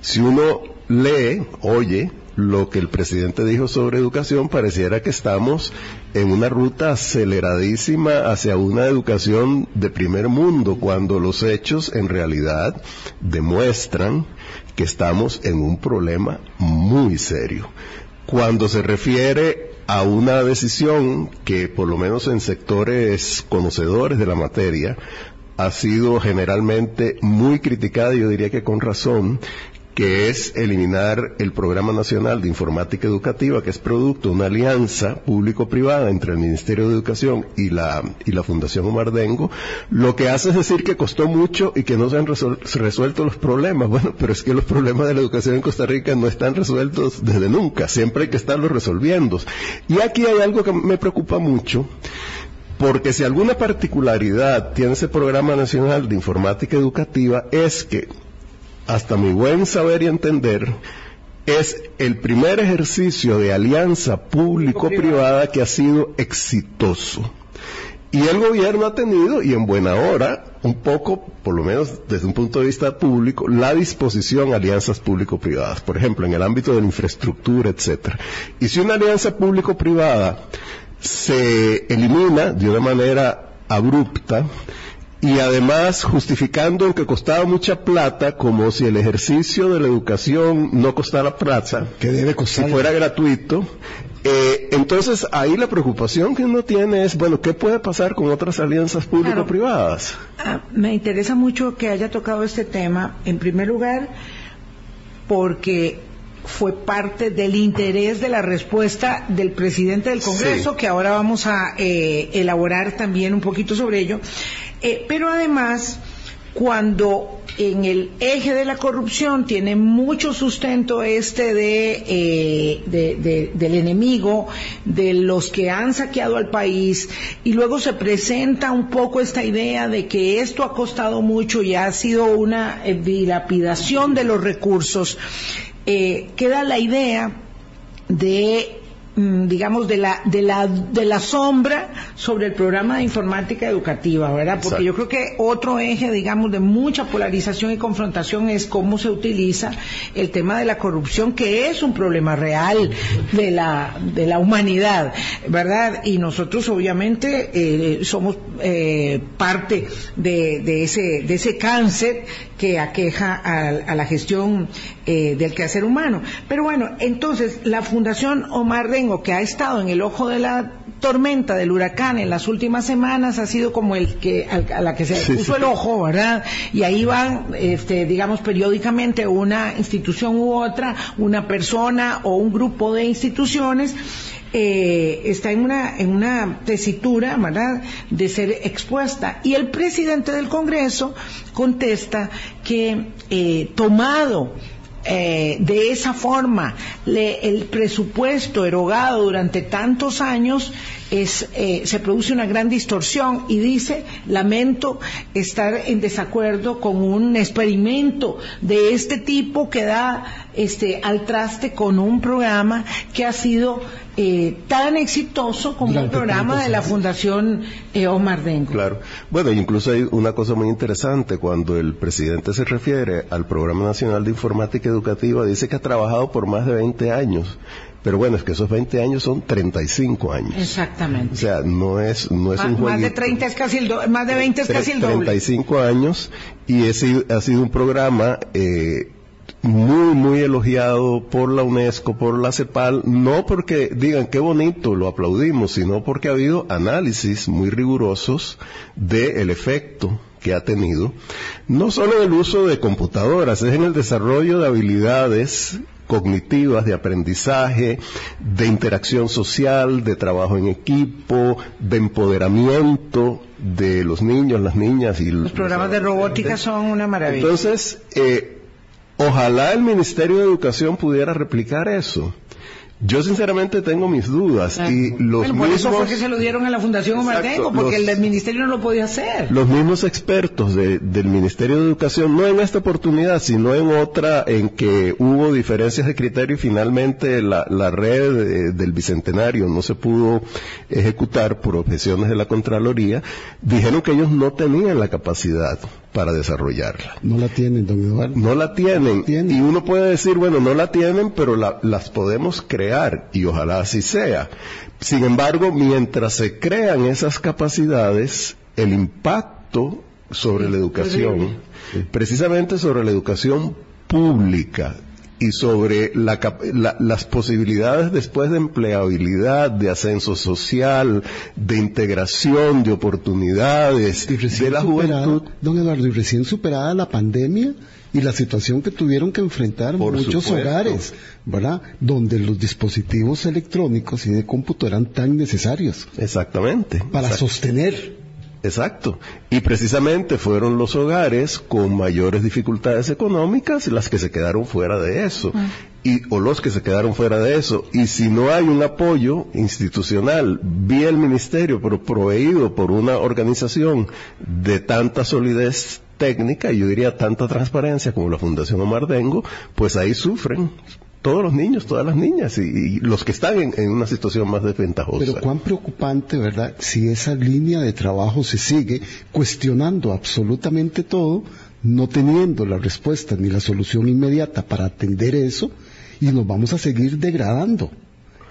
si uno lee, oye, lo que el presidente dijo sobre educación, pareciera que estamos en una ruta aceleradísima hacia una educación de primer mundo, cuando los hechos en realidad demuestran que estamos en un problema muy serio. Cuando se refiere a una decisión que, por lo menos en sectores conocedores de la materia, ha sido generalmente muy criticada, yo diría que con razón, que es eliminar el Programa Nacional de Informática Educativa, que es producto de una alianza público-privada entre el Ministerio de Educación y la, y la Fundación Omar Dengo, lo que hace es decir que costó mucho y que no se han resuelto los problemas. Bueno, pero es que los problemas de la educación en Costa Rica no están resueltos desde nunca, siempre hay que estarlos resolviendo. Y aquí hay algo que me preocupa mucho, porque si alguna particularidad tiene ese Programa Nacional de Informática Educativa es que hasta mi buen saber y entender, es el primer ejercicio de alianza público-privada que ha sido exitoso. Y el gobierno ha tenido, y en buena hora, un poco, por lo menos desde un punto de vista público, la disposición a alianzas público-privadas. Por ejemplo, en el ámbito de la infraestructura, etcétera. Y si una alianza público-privada se elimina de una manera abrupta, y además justificando que costaba mucha plata como si el ejercicio de la educación no costara plata, que debe costar, si fuera gratuito. Eh, entonces ahí la preocupación que uno tiene es, bueno, ¿qué puede pasar con otras alianzas público-privadas? Ah, me interesa mucho que haya tocado este tema, en primer lugar, porque fue parte del interés de la respuesta del presidente del Congreso, que ahora vamos a eh, elaborar también un poquito sobre ello. Eh, pero además, cuando en el eje de la corrupción tiene mucho sustento este de, eh, del enemigo, de los que han saqueado al país, y luego se presenta un poco esta idea de que esto ha costado mucho y ha sido una dilapidación de los recursos, eh, queda la idea de mm, digamos de la de la de la sombra sobre el programa de informática educativa, ¿verdad? Porque yo creo que otro eje, digamos, de mucha polarización y confrontación es cómo se utiliza el tema de la corrupción, que es un problema real de la de la humanidad, ¿verdad? Y nosotros obviamente eh, somos eh, parte de, de ese de ese cáncer que aqueja a, la gestión eh, del quehacer humano. Pero bueno, entonces la Fundación Omar Rengo, que ha estado en el ojo de la tormenta del huracán en las últimas semanas ha sido como el que a la que se puso el ojo, ¿verdad? Y ahí van, este, digamos, periódicamente una institución u otra, una persona o un grupo de instituciones eh, está en una, en una tesitura, ¿verdad?, de ser expuesta. Y el presidente del Congreso contesta que, eh, tomado eh, de esa forma el presupuesto erogado durante tantos años es, eh, se produce una gran distorsión y dice, lamento estar en desacuerdo con un experimento de este tipo que da este, al traste con un programa que ha sido eh, tan exitoso como el programa de la Fundación eh, Omar Dengo. Claro. Bueno, incluso hay una cosa muy interesante cuando el presidente se refiere al Programa Nacional de Informática Educativa, dice que ha trabajado por más de 20 años. Pero bueno, es que esos 20 años son 35 años. Exactamente. O sea, no es, no es un jueguito. Más de 30 es casi el do, más de 20 es casi el doble. 35 años y ese ha sido un programa eh, muy, muy elogiado por la UNESCO, por la CEPAL, no porque digan qué bonito, lo aplaudimos, sino porque ha habido análisis muy rigurosos del efecto que ha tenido, no solo en el uso de computadoras, es en el desarrollo de habilidades cognitivas, de aprendizaje, de interacción social, de trabajo en equipo, de empoderamiento de los niños, las niñas y los programas de robótica son una maravilla. Entonces, eh, Ojalá el Ministerio de Educación pudiera replicar eso. Yo sinceramente tengo mis dudas y los bueno, por mismos eso fue que se lo dieron a la Fundación Omar Exacto, Dengo, porque los- el del ministerio no lo podía hacer. los mismos expertos de- del Ministerio de Educación, no en esta oportunidad, sino en otra en que hubo diferencias de criterio y finalmente la, la red eh, del Bicentenario no se pudo ejecutar por objeciones de la Contraloría, dijeron que ellos no tenían la capacidad para desarrollarla. No la tienen, don Eduardo. No la tienen. tienen. Y uno puede decir, bueno, no la tienen, pero la- las podemos crear y ojalá así sea. Sin embargo, mientras se crean esas capacidades, el impacto sobre la educación, precisamente sobre la educación pública y sobre la la- las posibilidades después de empleabilidad, de ascenso social, de integración, de oportunidades, de la superada, juventud. don Eduardo, y recién superada la pandemia y la situación que tuvieron que enfrentar Por muchos supuesto. hogares, ¿verdad? Donde los dispositivos electrónicos y de cómputo eran tan necesarios Exactamente. para sostener. Exacto. Y precisamente fueron los hogares con mayores dificultades económicas las que se quedaron fuera de eso. Y, o los que se quedaron fuera de eso. Y si no hay un apoyo institucional vía el ministerio, pero proveído por una organización de tanta solidez técnica, y yo diría tanta transparencia como la Fundación Omar Dengo, pues ahí sufren todos los niños, todas las niñas y, los que están en, en una situación más desventajosa. Pero cuán preocupante, ¿verdad? Si esa línea de trabajo se sigue cuestionando absolutamente todo, no teniendo la respuesta ni la solución inmediata para atender eso, y nos vamos a seguir degradando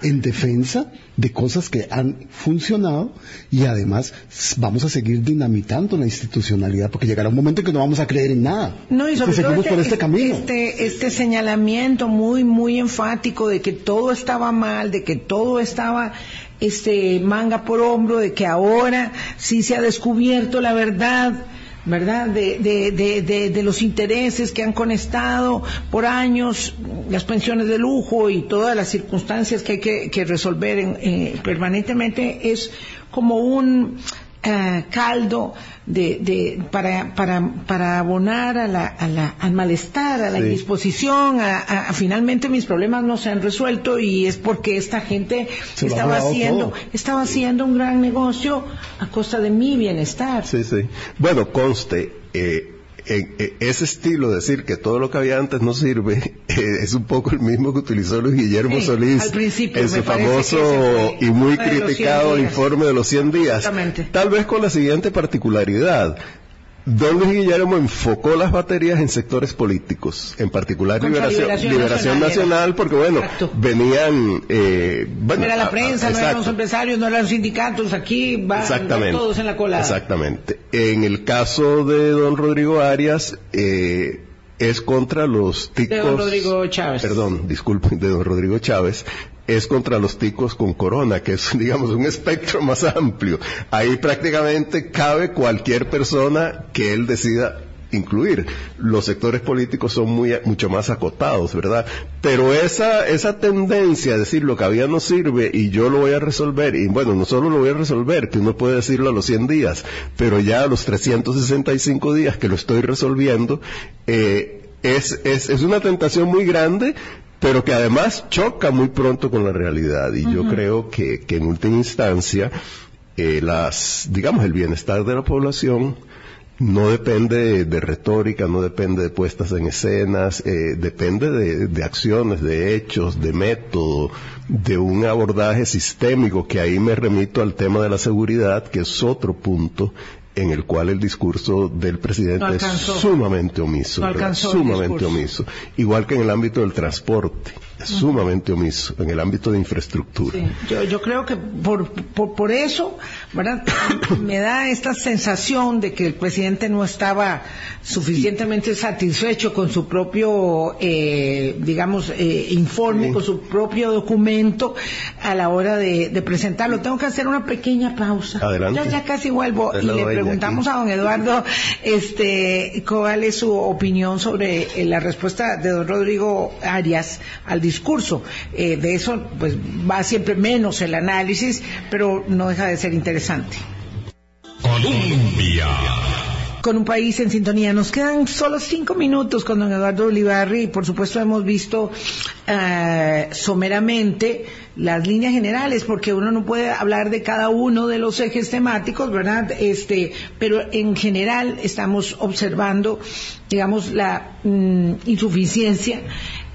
en defensa de cosas que han funcionado y además vamos a seguir dinamitando la institucionalidad porque llegará un momento en que no vamos a creer en nada. No, y sobre todo seguimos por este camino. Este, este señalamiento muy, muy enfático de que todo estaba mal, de que todo estaba este, manga por hombro, de que ahora sí se ha descubierto la verdad. ¿Verdad? De, de, de, de, los intereses que han conectado por años, las pensiones de lujo y todas las circunstancias que hay que, que resolver en- eh, permanentemente es como un eh, caldo de, de, para, para, para abonar a la, a la, al malestar, a la Sí. indisposición, a, a- a finalmente mis problemas no se han resuelto y es porque esta gente Se estaba haciendo, todo. estaba haciendo un gran negocio a costa de mi bienestar. Sí, sí. Bueno, conste, eh, en- eh, ese estilo de decir que todo lo que había antes no sirve [laughs] eh, es un poco el mismo que utilizó Luis Guillermo Sí, Solís en su famoso y muy uno de los 100 criticado informe de los 100 días. Tal vez con la siguiente particularidad. Don Luis Guillermo enfocó las baterías en sectores políticos, en particular Liberación, Liberación Liberación Nacional porque bueno, Exacto. venían... Eh, bueno, no era la a- prensa, no eran los empresarios, no eran los sindicatos, aquí van, todos en la colada. Exactamente. En el caso de don Rodrigo Arias, eh, es contra los ticos. De don Rodrigo Chávez. Perdón, disculpen, de don Rodrigo Chávez. Es contra los ticos con corona, que es, [laughs] digamos, un espectro más amplio. Ahí prácticamente cabe cualquier persona que él decida incluir. Los sectores políticos son muy, mucho más acotados, ¿verdad? Pero esa, esa tendencia a decir lo que había no sirve y yo lo voy a resolver, y bueno, no solo lo voy a resolver, que uno puede decirlo a los 100 días, pero ya a los 365 días que lo estoy resolviendo, eh, es, es, es una tentación muy grande pero que además choca muy pronto con la realidad. Y yo creo que, que en última instancia, eh, las, digamos, el bienestar de la población no depende de retórica, no depende de puestas en escenas, eh, depende de, de, acciones, de hechos, de método, de un abordaje sistémico, que ahí me remito al tema de la seguridad, que es otro punto en el cual el discurso del presidente No es sumamente omiso, sumamente omiso, igual que en el ámbito del transporte, sumamente omiso, en el ámbito de infraestructura. Sí, yo, yo creo que por, por, por eso, ¿verdad? [coughs] Me da esta sensación de que el presidente no estaba suficientemente satisfecho con su propio, eh, digamos, eh, informe, Sí. con su propio documento a la hora de, de presentarlo. Tengo que hacer una pequeña pausa. Adelante. Ya, ya casi vuelvo y le preguntamos aquí. a don Eduardo, este, cuál es su opinión sobre eh, la respuesta de don Rodrigo Arias al discurso. Eh, de eso, pues, va siempre menos el análisis, pero no deja de ser interesante. Colombia. Con un país en sintonía. Nos quedan solo cinco minutos con don Eduardo Olivarri y por supuesto hemos visto eh, someramente las líneas generales porque uno no puede hablar de cada uno de los ejes temáticos, ¿verdad? Este, pero en general estamos observando, digamos, la mm, insuficiencia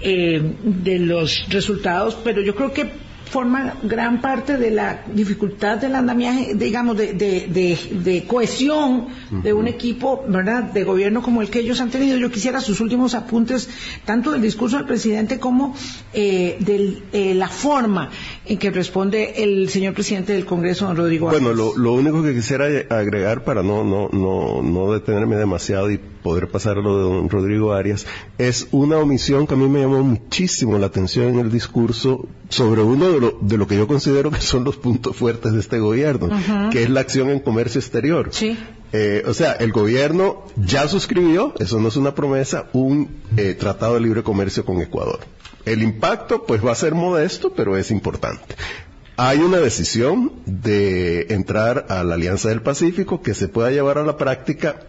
eh, de los resultados, pero yo creo que forma gran parte de la dificultad del andamiaje, digamos, de, de, de, de cohesión de un equipo, ¿verdad?, de gobierno como el que ellos han tenido. Yo quisiera sus últimos apuntes, tanto del discurso del presidente como eh, de la forma en que responde el señor presidente del Congreso, don Rodrigo Bueno, Arias. lo, lo único que quisiera agregar para no, no, no, no detenerme demasiado y poder pasar a lo de don Rodrigo Arias es una omisión que a mí me llamó muchísimo la atención en el discurso sobre uno de lo, de lo que yo considero que son los puntos fuertes de este gobierno, que es la acción en comercio exterior. Sí. Eh, o sea, el gobierno ya suscribió, eso no es una promesa, un eh, tratado de libre comercio con Ecuador. El impacto, pues, va a ser modesto, pero es importante. Hay una decisión de entrar a la Alianza del Pacífico que se pueda llevar a la práctica.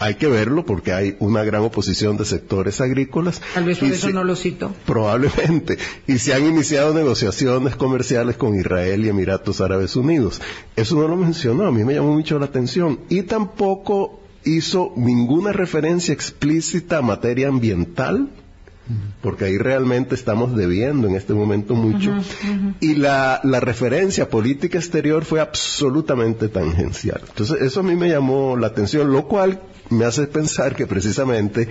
Hay que verlo porque hay una gran oposición de sectores agrícolas. Tal vez por eso se- no lo cito. Probablemente. Y se han iniciado negociaciones comerciales con Israel y Emiratos Árabes Unidos. Eso no lo mencionó, a mí me llamó mucho la atención. Y tampoco hizo ninguna referencia explícita a materia ambiental, porque ahí realmente estamos debiendo en este momento mucho. Y la, la referencia política exterior fue absolutamente tangencial. Entonces, eso a mí me llamó la atención, lo cual me hace pensar que precisamente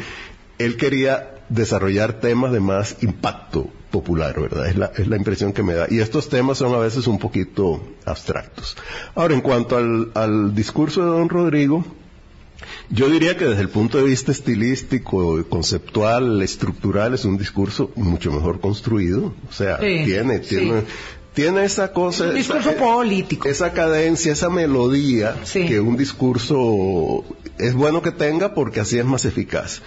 él quería desarrollar temas de más impacto popular, ¿verdad? Es la, es la impresión que me da. Y estos temas son a veces un poquito abstractos. Ahora, en cuanto al, al discurso de don Rodrigo, yo diría que desde el punto de vista estilístico, conceptual, estructural, es un discurso mucho mejor construido. O sea, Sí, tiene, sí. tiene, tiene esa cosa. Un discurso esa- político. Esa cadencia, esa melodía Sí. que un discurso es bueno que tenga porque así es más eficaz.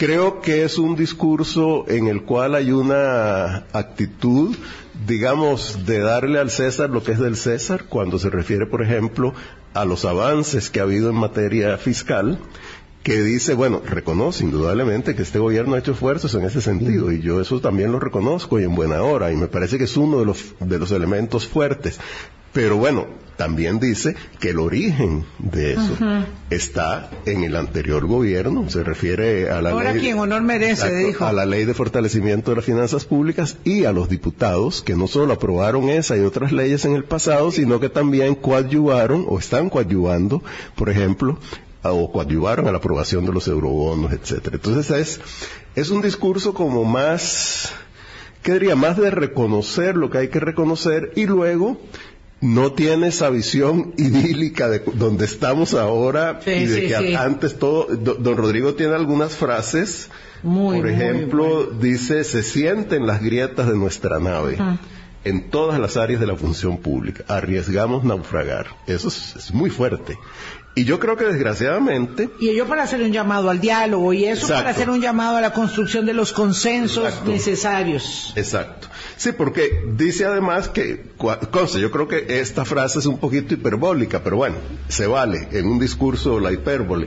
Creo que es un discurso en el cual hay una actitud, digamos, de darle al César lo que es del César, cuando se refiere, por ejemplo, a los avances que ha habido en materia fiscal, que dice, bueno, reconoce indudablemente que este gobierno ha hecho esfuerzos en ese sentido, y yo eso también lo reconozco y en buena hora, y me parece que es uno de los, de los elementos fuertes. Pero bueno, también dice que el origen de eso está en el anterior gobierno, se refiere a la Ahora ley. quien honor merece, Exacto, dijo. A la ley de fortalecimiento de las finanzas públicas y a los diputados que no solo aprobaron esa y otras leyes en el pasado, sino que también coadyuvaron o están coadyuvando, por ejemplo, a- o coadyuvaron a la aprobación de los eurobonos, etcétera. Entonces es, es un discurso como más, ¿qué diría? Más de reconocer lo que hay que reconocer y luego no tiene esa visión idílica de donde estamos ahora Sí, y de sí, que sí. antes todo, do- don Rodrigo tiene algunas frases, Muy, por muy ejemplo, dice, se sienten las grietas de nuestra nave. En todas las áreas de la función pública. Arriesgamos naufragar. Eso es, es muy fuerte. Y yo creo que desgraciadamente, Y ello para hacer un llamado al diálogo y eso Exacto. para hacer un llamado a la construcción de los consensos Exacto. necesarios. Exacto. Sí, porque dice además que, conste, yo creo que esta frase es un poquito hiperbólica, pero bueno, se vale en un discurso la hipérbole.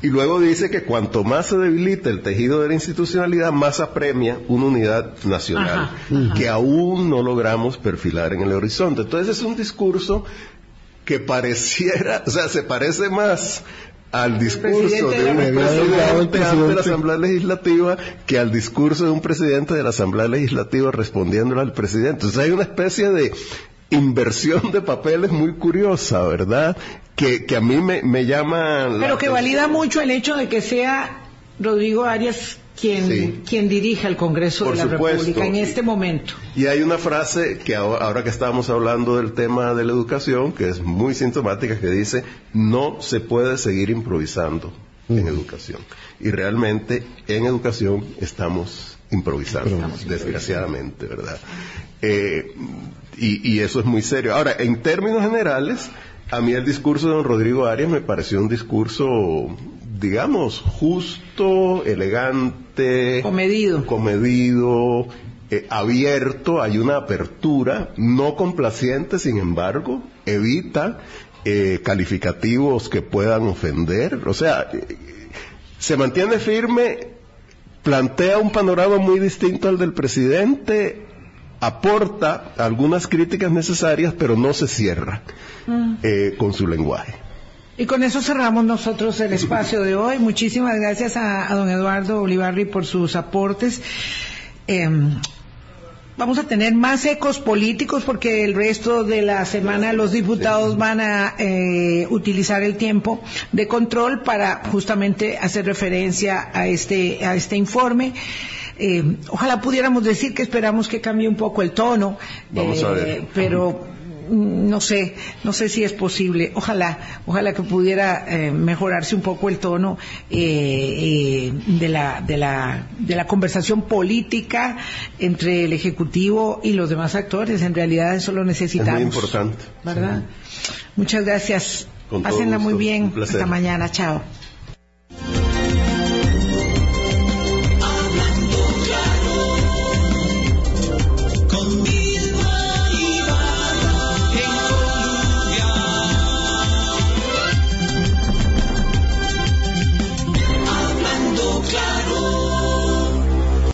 Y luego dice que cuanto más se debilita el tejido de la institucionalidad, más apremia una unidad nacional, que aún no logramos perfilar en el horizonte. Entonces es un discurso que pareciera, [laughs] o sea, se parece más al discurso de un presidente ante la Asamblea Legislativa que al discurso de un presidente de la Asamblea Legislativa respondiéndole al presidente. Entonces hay una especie de inversión de papeles muy curiosa, ¿verdad? Que, que a mí me, me llama... Pero que valida mucho el hecho de que sea Rodrigo Arias quien, quien dirige el Congreso de la República en este momento. Y hay una frase que ahora, que estábamos hablando del tema de la educación, que es muy sintomática, que dice, no se puede seguir improvisando en educación. Y realmente en educación estamos improvisando, desgraciadamente, ¿verdad? Eh, y, y eso es muy serio. Ahora, en términos generales, a mí el discurso de don Rodrigo Arias me pareció un discurso digamos, justo, elegante, comedido, comedido eh, abierto, hay una apertura, no complaciente, sin embargo, evita eh, calificativos que puedan ofender, o sea, eh, se mantiene firme, plantea un panorama muy distinto al del presidente, aporta algunas críticas necesarias, pero no se cierra mm. con su lenguaje. Y con eso cerramos nosotros el espacio de hoy. Muchísimas gracias a, don Eduardo Olivarri por sus aportes. Em, vamos a tener más ecos políticos porque el resto de la semana los diputados van a eh, utilizar el tiempo de control para justamente hacer referencia a este, a este informe. Em, ojalá pudiéramos decir que esperamos que cambie un poco el tono, Vamos a ver. Eh, pero no sé, no sé si es posible. Ojalá, ojalá que pudiera eh, mejorarse un poco el tono eh, eh, de, la, de, la, de la conversación política entre el Ejecutivo y los demás actores. En realidad eso lo necesitamos. Es muy importante. ¿Verdad? Muchas gracias. Pásenla muy bien. Hasta mañana. Chao.